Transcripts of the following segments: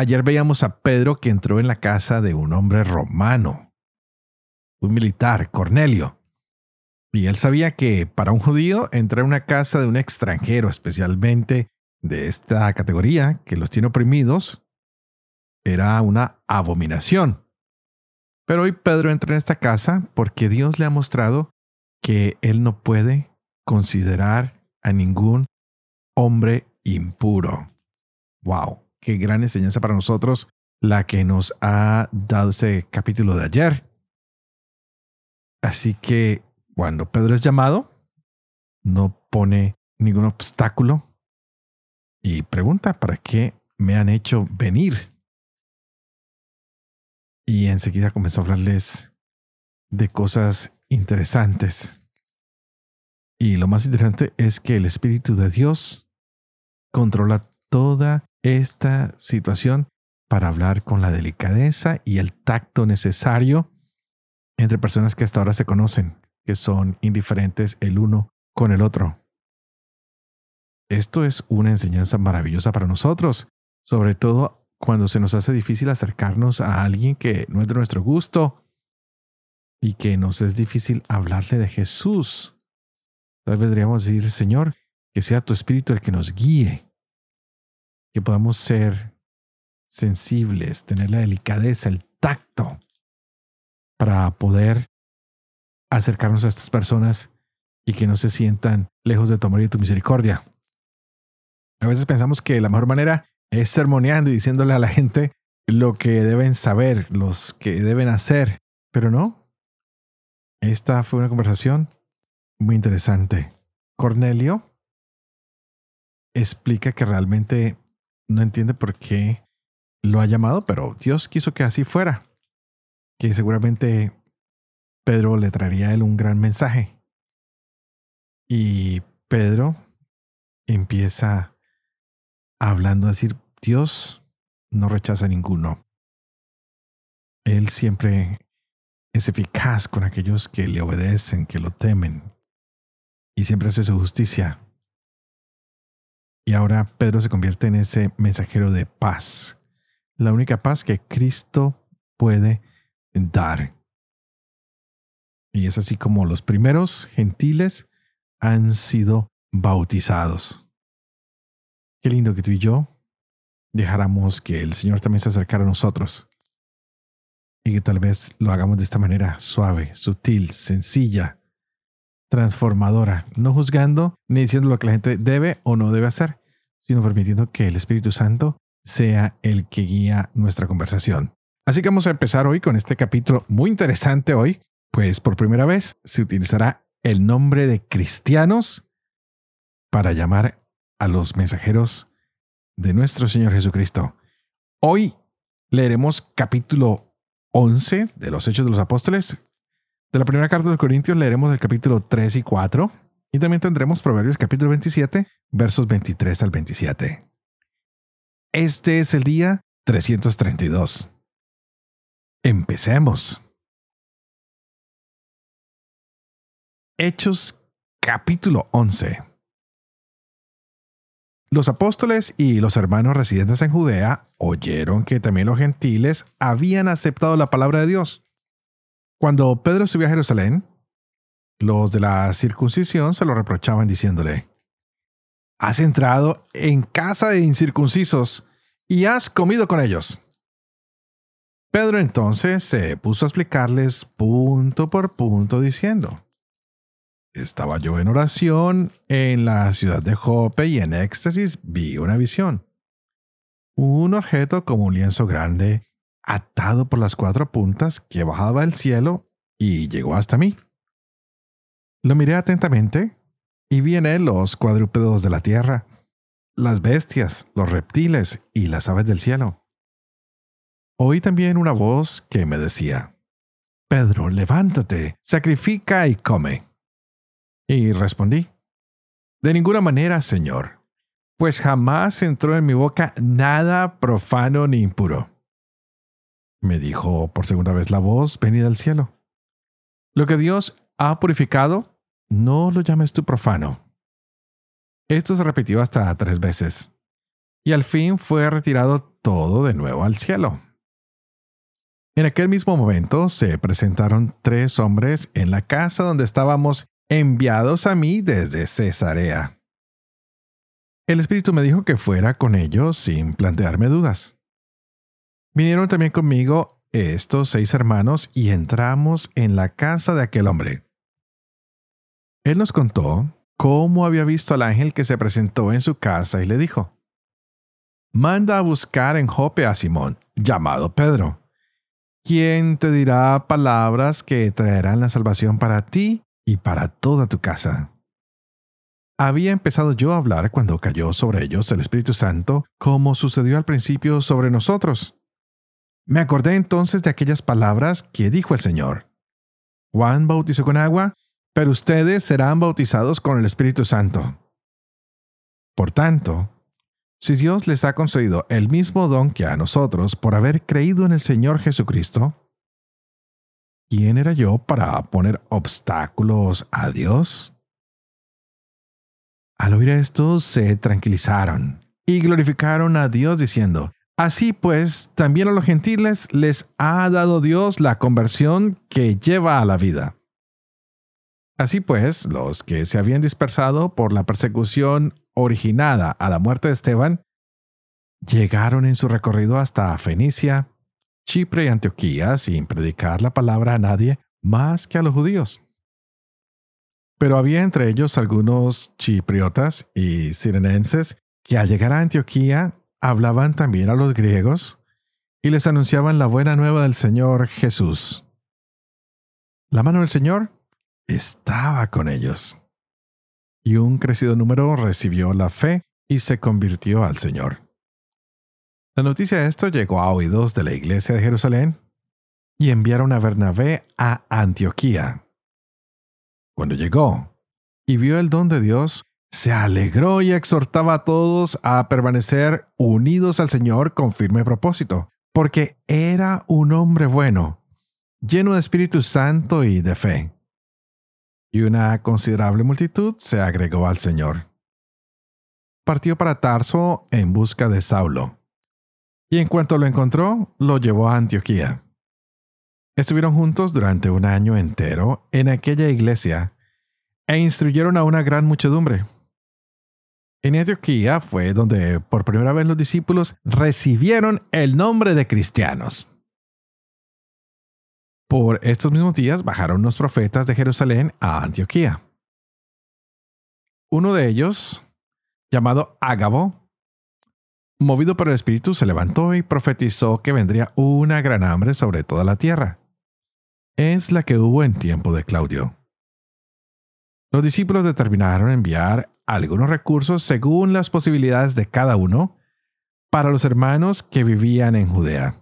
Ayer veíamos a Pedro que entró en la casa de un hombre romano, un militar, Cornelio. Y él sabía que para un judío entrar a una casa de un extranjero, especialmente de esta categoría, que los tiene oprimidos, era una abominación. Pero hoy Pedro entra en esta casa porque Dios le ha mostrado que él no puede considerar a ningún hombre impuro. ¡Wow! Qué gran enseñanza para nosotros la que nos ha dado ese capítulo de ayer. Así que cuando Pedro es llamado, no pone ningún obstáculo y pregunta, ¿para qué me han hecho venir? Y enseguida comenzó a hablarles de cosas interesantes. Y lo más interesante es que el Espíritu de Dios controla toda esta situación para hablar con la delicadeza y el tacto necesario entre personas que hasta ahora se conocen, que son indiferentes el uno con el otro. Esto es una enseñanza maravillosa para nosotros, sobre todo cuando se nos hace difícil acercarnos a alguien que no es de nuestro gusto y que nos es difícil hablarle de Jesús. Tal vez deberíamos decir, Señor, que sea tu espíritu el que nos guíe que podamos ser sensibles, tener la delicadeza, el tacto para poder acercarnos a estas personas y que no se sientan lejos de tu amor y de tu misericordia. A veces pensamos que la mejor manera es sermoneando y diciéndole a la gente lo que deben saber, los que deben hacer, pero no. Esta fue una conversación muy interesante. Cornelio explica que realmente no entiende por qué lo ha llamado, pero Dios quiso que así fuera. Que seguramente Pedro le traería a él un gran mensaje. Y Pedro empieza hablando a decir, Dios no rechaza a ninguno. Él siempre es eficaz con aquellos que le obedecen, que lo temen, y siempre hace su justicia. Y ahora Pedro se convierte en ese mensajero de paz, la única paz que Cristo puede dar. Y es así como los primeros gentiles han sido bautizados. Qué lindo que tú y yo dejáramos que el Señor también se acercara a nosotros. Y que tal vez lo hagamos de esta manera suave, sutil, sencilla, transformadora, no juzgando ni diciendo lo que la gente debe o no debe hacer, sino permitiendo que el Espíritu Santo sea el que guía nuestra conversación. Así que vamos a empezar hoy con este capítulo muy interesante hoy, pues por primera vez se utilizará el nombre de cristianos para llamar a los mensajeros de nuestro Señor Jesucristo. Hoy leeremos capítulo 11 de los Hechos de los Apóstoles, de la primera carta de Corintios leeremos el capítulo 3 y 4 y también tendremos Proverbios capítulo 27, versos 23 al 27. Este es el día 332. Empecemos. Hechos capítulo 11. Los apóstoles y los hermanos residentes en Judea oyeron que también los gentiles habían aceptado la palabra de Dios. Cuando Pedro subió a Jerusalén, los de la circuncisión se lo reprochaban diciéndole, Has entrado en casa de incircuncisos y has comido con ellos. Pedro entonces se puso a explicarles punto por punto diciendo, Estaba yo en oración en la ciudad de Jope y en éxtasis vi una visión. Un objeto como un lienzo grande atado por las cuatro puntas que bajaba del cielo y llegó hasta mí. Lo miré atentamente y vi en él los cuadrúpedos de la tierra, las bestias, los reptiles y las aves del cielo. oí también una voz que me decía, Pedro, levántate, sacrifica y come. Y respondí, De ninguna manera, Señor, pues jamás entró en mi boca nada profano ni impuro. Me dijo por segunda vez la voz venida del cielo. Lo que Dios ha purificado, no lo llames tú profano. Esto se repitió hasta tres veces. Y al fin fue retirado todo de nuevo al cielo. En aquel mismo momento se presentaron tres hombres en la casa donde estábamos enviados a mí desde Cesarea. El Espíritu me dijo que fuera con ellos sin plantearme dudas. Vinieron también conmigo estos seis hermanos y entramos en la casa de aquel hombre. Él nos contó cómo había visto al ángel que se presentó en su casa y le dijo, Manda a buscar en Jope a Simón, llamado Pedro, quien te dirá palabras que traerán la salvación para ti y para toda tu casa. Había empezado yo a hablar cuando cayó sobre ellos el Espíritu Santo, como sucedió al principio sobre nosotros. Me acordé entonces de aquellas palabras que dijo el Señor. Juan bautizó con agua, pero ustedes serán bautizados con el Espíritu Santo. Por tanto, si Dios les ha concedido el mismo don que a nosotros por haber creído en el Señor Jesucristo, ¿quién era yo para poner obstáculos a Dios? Al oír esto, se tranquilizaron y glorificaron a Dios diciendo, Así pues, también a los gentiles les ha dado Dios la conversión que lleva a la vida. Así pues, los que se habían dispersado por la persecución originada a la muerte de Esteban, llegaron en su recorrido hasta Fenicia, Chipre y Antioquía sin predicar la palabra a nadie más que a los judíos. Pero había entre ellos algunos chipriotas y sirenenses que al llegar a Antioquía hablaban también a los griegos y les anunciaban la buena nueva del Señor Jesús. La mano del Señor estaba con ellos. Y un crecido número recibió la fe y se convirtió al Señor. La noticia de esto llegó a oídos de la iglesia de Jerusalén y enviaron a Bernabé a Antioquía. Cuando llegó y vio el don de Dios, se alegró y exhortaba a todos a permanecer unidos al Señor con firme propósito, porque era un hombre bueno, lleno de Espíritu Santo y de fe y una considerable multitud se agregó al Señor. Partió para Tarso en busca de Saulo, y en cuanto lo encontró, lo llevó a Antioquía. Estuvieron juntos durante un año entero en aquella iglesia e instruyeron a una gran muchedumbre. En Antioquía fue donde por primera vez los discípulos recibieron el nombre de cristianos. Por estos mismos días bajaron los profetas de Jerusalén a Antioquía. Uno de ellos, llamado Ágabo, movido por el Espíritu, se levantó y profetizó que vendría una gran hambre sobre toda la tierra. Es la que hubo en tiempo de Claudio. Los discípulos determinaron enviar algunos recursos según las posibilidades de cada uno para los hermanos que vivían en Judea.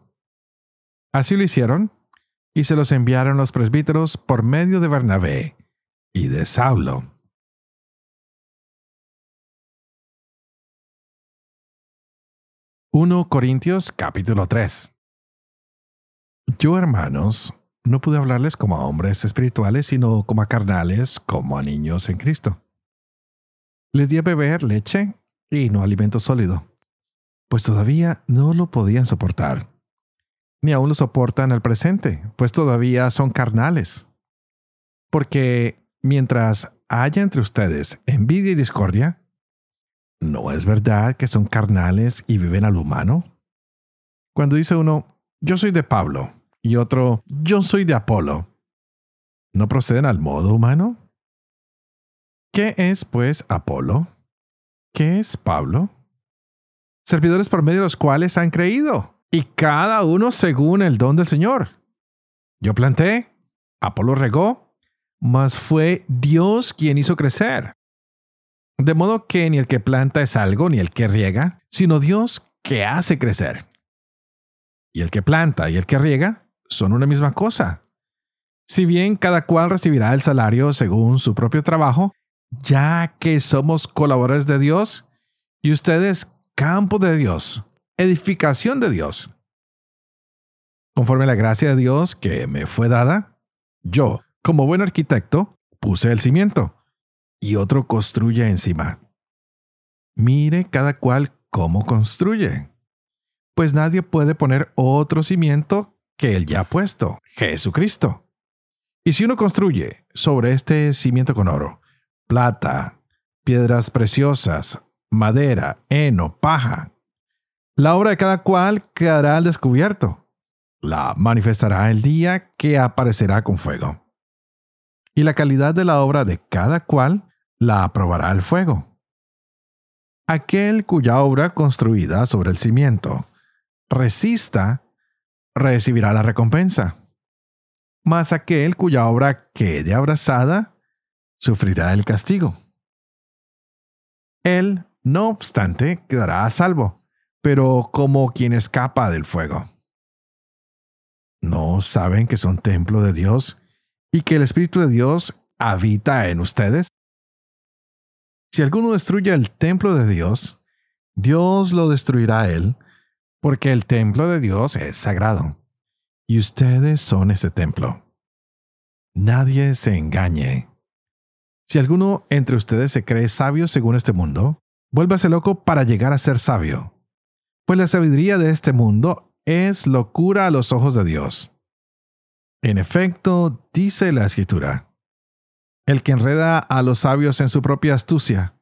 Así lo hicieron y se los enviaron los presbíteros por medio de Bernabé y de Saulo. —1 Corintios capítulo 3 Yo, hermanos, no pude hablarles como a hombres espirituales, sino como a carnales, como a niños en Cristo. Les di a beber leche y no alimento sólido, pues todavía no lo podían soportar ni aún lo soportan al presente, pues todavía son carnales. Porque mientras haya entre ustedes envidia y discordia, ¿no es verdad que son carnales y viven al humano? Cuando dice uno, yo soy de Pablo, y otro, yo soy de Apolo, ¿no proceden al modo humano? ¿Qué es, pues, Apolo? ¿Qué es Pablo? Servidores por medio de los cuales han creído y cada uno según el don del Señor. Yo planté, Apolo regó, mas fue Dios quien hizo crecer. De modo que ni el que planta es algo, ni el que riega, sino Dios que hace crecer. y el que planta y el que riega son una misma cosa. Si bien cada cual recibirá el salario según su propio trabajo, ya que somos colaboradores de Dios y ustedes campo de Dios, edificación de Dios. Conforme a la gracia de Dios que me fue dada, yo, como buen arquitecto, puse el cimiento y otro construye encima. Mire cada cual cómo construye. Pues nadie puede poner otro cimiento que el ya puesto, Jesucristo. Y si uno construye sobre este cimiento con oro, plata, piedras preciosas, madera, heno, paja, la obra de cada cual quedará al descubierto. La manifestará el día que aparecerá con fuego. Y la calidad de la obra de cada cual la aprobará el fuego. Aquel cuya obra construida sobre el cimiento resista, recibirá la recompensa. Mas aquel cuya obra quede abrazada, sufrirá el castigo. Él, no obstante, quedará a salvo, pero como quien escapa del fuego. ¿No saben que son templo de Dios y que el Espíritu de Dios habita en ustedes? Si alguno destruye el templo de Dios, Dios lo destruirá a él, porque el templo de Dios es sagrado, y ustedes son ese templo. Nadie se engañe. Si alguno entre ustedes se cree sabio según este mundo, vuélvase loco para llegar a ser sabio, pues la sabiduría de este mundo es locura a los ojos de Dios. En efecto, dice la Escritura, el que enreda a los sabios en su propia astucia.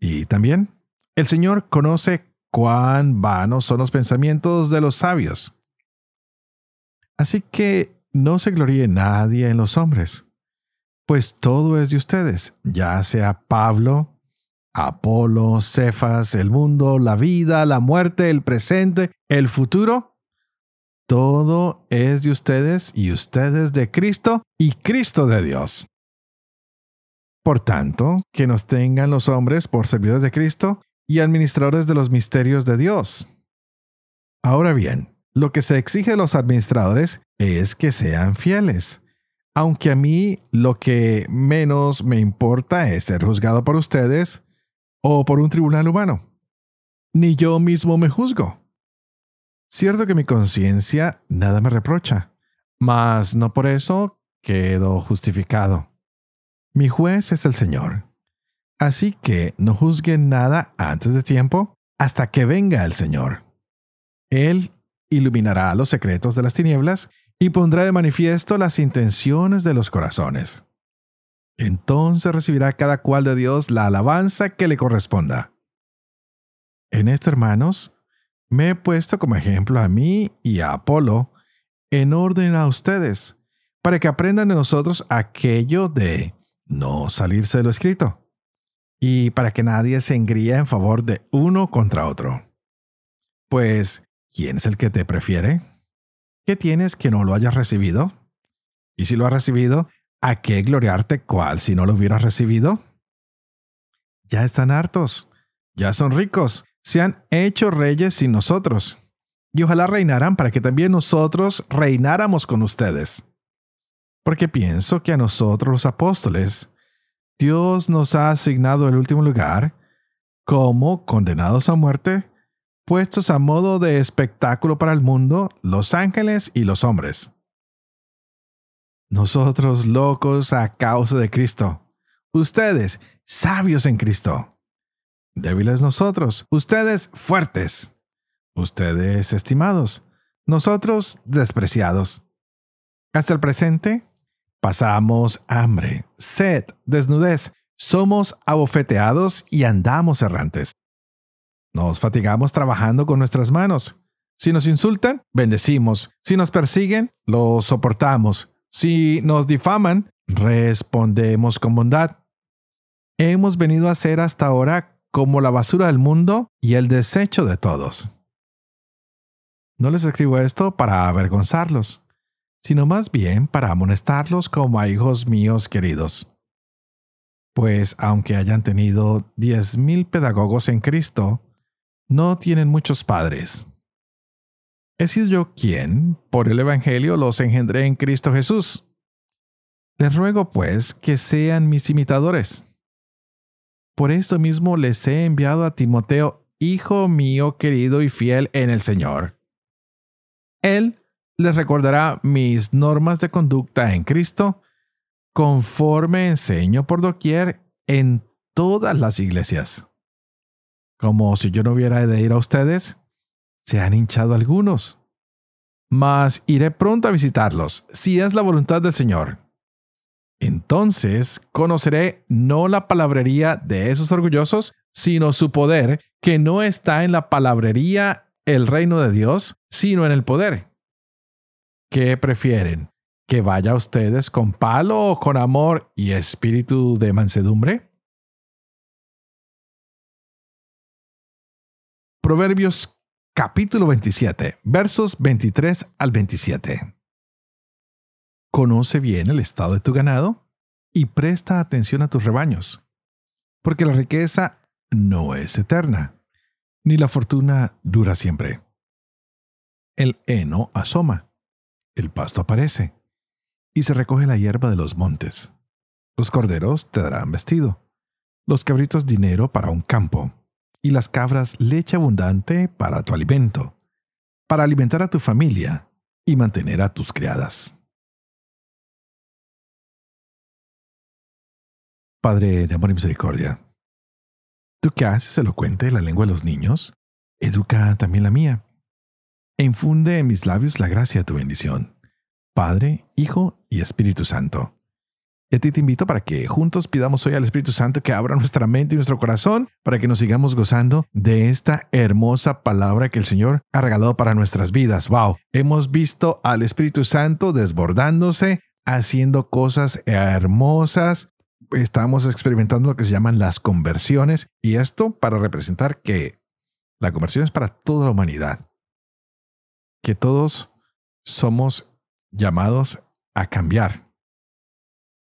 Y también, el Señor conoce cuán vanos son los pensamientos de los sabios. Así que no se gloríe nadie en los hombres, pues todo es de ustedes, ya sea Pablo, Apolo, Cefas, el mundo, la vida, la muerte, el presente, el futuro. Todo es de ustedes y ustedes de Cristo y Cristo de Dios. Por tanto, que nos tengan los hombres por servidores de Cristo y administradores de los misterios de Dios. Ahora bien, lo que se exige de los administradores es que sean fieles, aunque a mí lo que menos me importa es ser juzgado por ustedes o por un tribunal humano. Ni yo mismo me juzgo. Cierto que mi conciencia nada me reprocha, mas no por eso quedo justificado. Mi juez es el Señor. Así que no juzguen nada antes de tiempo hasta que venga el Señor. Él iluminará los secretos de las tinieblas y pondrá de manifiesto las intenciones de los corazones. Entonces recibirá cada cual de Dios la alabanza que le corresponda. En esto, hermanos, me he puesto como ejemplo a mí y a Apolo, en orden a ustedes, para que aprendan de nosotros aquello de no salirse de lo escrito y para que nadie se engría en favor de uno contra otro. Pues, ¿quién es el que te prefiere? ¿Qué tienes que no lo hayas recibido? Y si lo has recibido, ¿a qué gloriarte cual si no lo hubieras recibido? Ya están hartos, ya son ricos, se han hecho reyes sin nosotros, y ojalá reinaran para que también nosotros reináramos con ustedes. Porque pienso que a nosotros los apóstoles, Dios nos ha asignado el último lugar como condenados a muerte, puestos a modo de espectáculo para el mundo, los ángeles y los hombres. Nosotros locos a causa de Cristo, ustedes sabios en Cristo. Débiles nosotros, ustedes fuertes. Ustedes estimados, nosotros despreciados. Hasta el presente, Pasamos hambre, sed, desnudez, somos abofeteados y andamos errantes. Nos fatigamos trabajando con nuestras manos. Si nos insultan, bendecimos. Si nos persiguen, lo soportamos. Si nos difaman, respondemos con bondad. Hemos venido a ser hasta ahora como la basura del mundo y el desecho de todos. No les escribo esto para avergonzarlos sino más bien para amonestarlos como a hijos míos queridos. Pues aunque hayan tenido diez mil pedagogos en Cristo, no tienen muchos padres. He sido yo quien, por el Evangelio, los engendré en Cristo Jesús. Les ruego, pues, que sean mis imitadores. Por esto mismo les he enviado a Timoteo, hijo mío querido y fiel en el Señor. Él les recordará mis normas de conducta en Cristo, conforme enseño por doquier en todas las iglesias. Como si yo no hubiera de ir a ustedes, se han hinchado algunos. Mas iré pronto a visitarlos, si es la voluntad del Señor. Entonces conoceré no la palabrería de esos orgullosos, sino su poder, que no está en la palabrería el reino de Dios, sino en el poder. ¿Qué prefieren? ¿Que vaya ustedes con palo o con amor y espíritu de mansedumbre? Proverbios capítulo 27, versos 23 al 27. Conoce bien el estado de tu ganado y presta atención a tus rebaños, porque la riqueza no es eterna, ni la fortuna dura siempre. El heno asoma, el pasto aparece, y se recoge la hierba de los montes. Los corderos te darán vestido, los cabritos dinero para un campo y las cabras leche abundante para tu alimento, para alimentar a tu familia y mantener a tus criadas. Padre de amor y misericordia, tú que haces elocuente la lengua de los niños, educa también la mía, e infunde en mis labios la gracia de tu bendición, Padre, Hijo y Espíritu Santo y a ti te invito para que juntos pidamos hoy al Espíritu Santo que abra nuestra mente y nuestro corazón para que nos sigamos gozando de esta hermosa palabra que el Señor ha regalado para nuestras vidas. ¡Wow! Hemos visto al Espíritu Santo desbordándose, haciendo cosas hermosas. Estamos experimentando lo que se llaman las conversiones y esto para representar que la conversión es para toda la humanidad. Que todos somos llamados a cambiar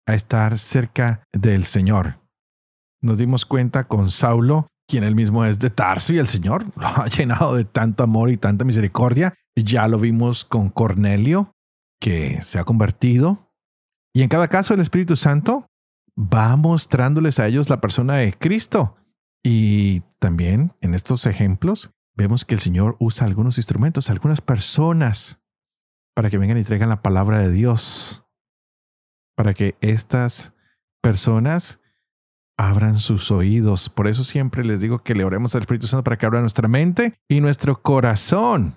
a estar cerca del Señor. Nos dimos cuenta con Saulo, quien él mismo es de Tarso y el Señor lo ha llenado de tanto amor y tanta misericordia. Ya lo vimos con Cornelio, que se ha convertido. Y en cada caso el Espíritu Santo va mostrándoles a ellos la persona de Cristo. Y también en estos ejemplos vemos que el Señor usa algunos instrumentos, algunas personas, para que vengan y traigan la palabra de Dios para que estas personas abran sus oídos. Por eso siempre les digo que le oremos al Espíritu Santo para que abra nuestra mente y nuestro corazón.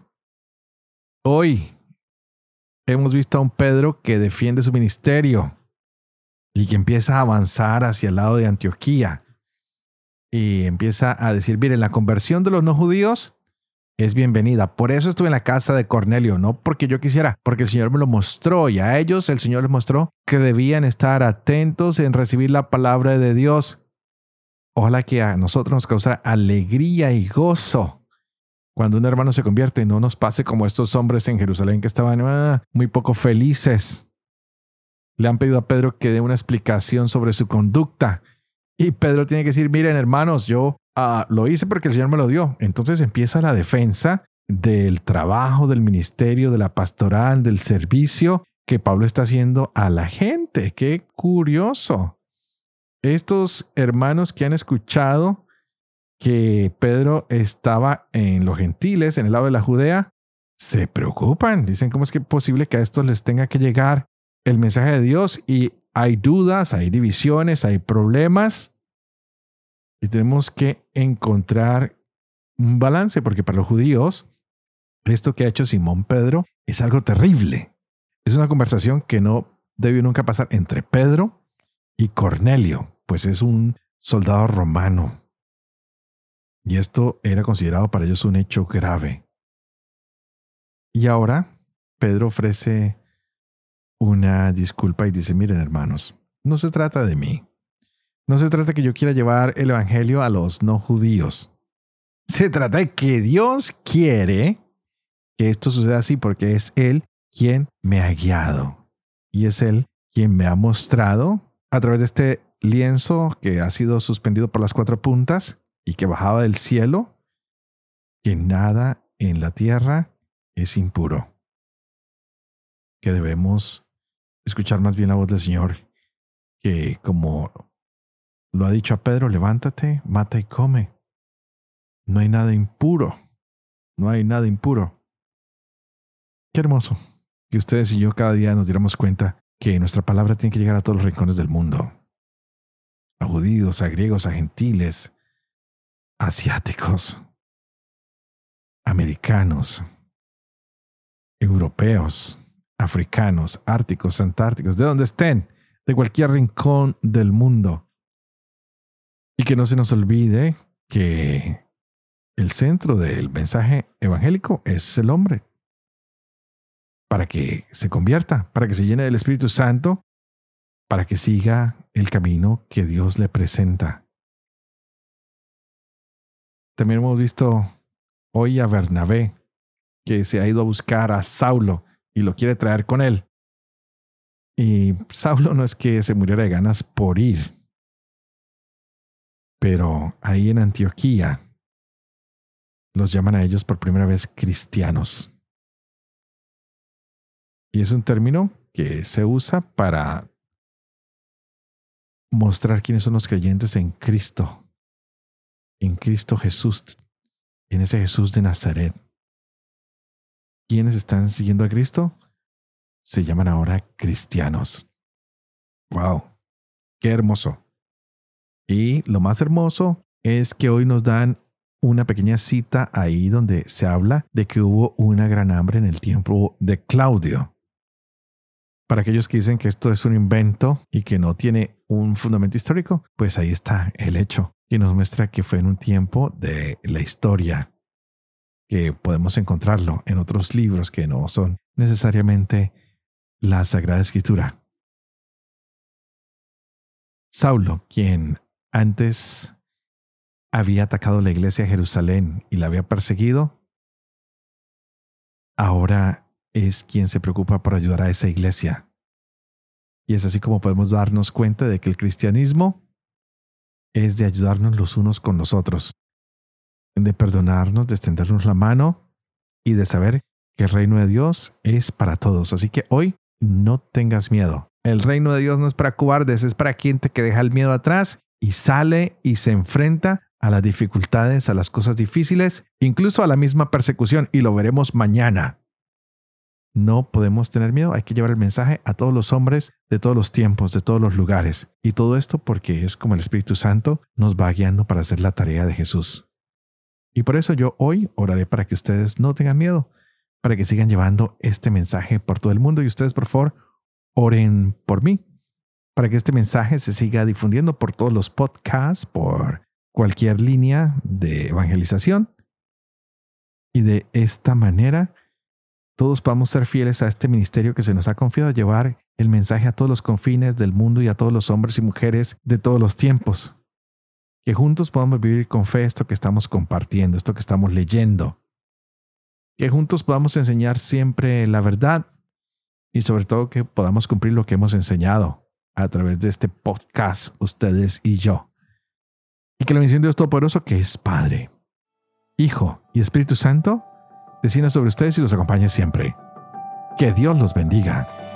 Hoy hemos visto a un Pedro que defiende su ministerio y que empieza a avanzar hacia el lado de Antioquía y empieza a decir, miren, la conversión de los no judíos es bienvenida. Por eso estuve en la casa de Cornelio, no porque yo quisiera, porque el Señor me lo mostró y a ellos el Señor les mostró que debían estar atentos en recibir la palabra de Dios. Ojalá que a nosotros nos causara alegría y gozo. Cuando un hermano se convierte, no nos pase como estos hombres en Jerusalén que estaban ah, muy poco felices. Le han pedido a Pedro que dé una explicación sobre su conducta. Y Pedro tiene que decir, miren hermanos, yo Ah, lo hice porque el Señor me lo dio. Entonces empieza la defensa del trabajo, del ministerio, de la pastoral, del servicio que Pablo está haciendo a la gente. Qué curioso. Estos hermanos que han escuchado que Pedro estaba en los gentiles, en el lado de la Judea, se preocupan. Dicen, ¿cómo es que es posible que a estos les tenga que llegar el mensaje de Dios? Y hay dudas, hay divisiones, hay problemas. Y tenemos que encontrar un balance, porque para los judíos, esto que ha hecho Simón Pedro es algo terrible. Es una conversación que no debió nunca pasar entre Pedro y Cornelio, pues es un soldado romano. Y esto era considerado para ellos un hecho grave. Y ahora Pedro ofrece una disculpa y dice, miren hermanos, no se trata de mí, no se trata que yo quiera llevar el Evangelio a los no judíos. Se trata de que Dios quiere que esto suceda así porque es Él quien me ha guiado. Y es Él quien me ha mostrado a través de este lienzo que ha sido suspendido por las cuatro puntas y que bajaba del cielo, que nada en la tierra es impuro. Que debemos escuchar más bien la voz del Señor, que como lo ha dicho a Pedro, levántate, mata y come. No hay nada impuro. No hay nada impuro. Qué hermoso que ustedes y yo cada día nos diéramos cuenta que nuestra palabra tiene que llegar a todos los rincones del mundo. A judíos, a griegos, a gentiles, asiáticos, americanos, europeos, africanos, árticos, antárticos, de donde estén, de cualquier rincón del mundo. Y que no se nos olvide que el centro del mensaje evangélico es el hombre. Para que se convierta, para que se llene del Espíritu Santo, para que siga el camino que Dios le presenta. También hemos visto hoy a Bernabé, que se ha ido a buscar a Saulo y lo quiere traer con él. Y Saulo no es que se muriera de ganas por ir, pero ahí en Antioquía los llaman a ellos por primera vez cristianos. Y es un término que se usa para mostrar quiénes son los creyentes en Cristo, en Cristo Jesús, en ese Jesús de Nazaret. ¿Quiénes están siguiendo a Cristo? Se llaman ahora cristianos. ¡Wow! ¡Qué hermoso! Y lo más hermoso es que hoy nos dan una pequeña cita ahí donde se habla de que hubo una gran hambre en el tiempo de Claudio. Para aquellos que dicen que esto es un invento y que no tiene un fundamento histórico, pues ahí está el hecho, que nos muestra que fue en un tiempo de la historia, que podemos encontrarlo en otros libros que no son necesariamente la Sagrada Escritura. Saulo, quien antes había atacado la iglesia de Jerusalén y la había perseguido, ahora es quien se preocupa por ayudar a esa iglesia. Y es así como podemos darnos cuenta de que el cristianismo es de ayudarnos los unos con los otros, de perdonarnos, de extendernos la mano y de saber que el reino de Dios es para todos. Así que hoy no tengas miedo. El reino de Dios no es para cobardes, es para quien te deja el miedo atrás y sale y se enfrenta a las dificultades, a las cosas difíciles, incluso a la misma persecución, y lo veremos mañana. No podemos tener miedo, hay que llevar el mensaje a todos los hombres de todos los tiempos, de todos los lugares. Y todo esto porque es como el Espíritu Santo nos va guiando para hacer la tarea de Jesús. Y por eso yo hoy oraré para que ustedes no tengan miedo, para que sigan llevando este mensaje por todo el mundo. Y ustedes, por favor, oren por mí, para que este mensaje se siga difundiendo por todos los podcasts, por cualquier línea de evangelización. Y de esta manera, todos podamos ser fieles a este ministerio que se nos ha confiado llevar el mensaje a todos los confines del mundo y a todos los hombres y mujeres de todos los tiempos. Que juntos podamos vivir con fe esto que estamos compartiendo, esto que estamos leyendo. Que juntos podamos enseñar siempre la verdad y sobre todo que podamos cumplir lo que hemos enseñado a través de este podcast, ustedes y yo. Y que la bendición de Dios Todopoderoso, que es Padre, Hijo y Espíritu Santo, descienda sobre ustedes y los acompañe siempre. Que Dios los bendiga.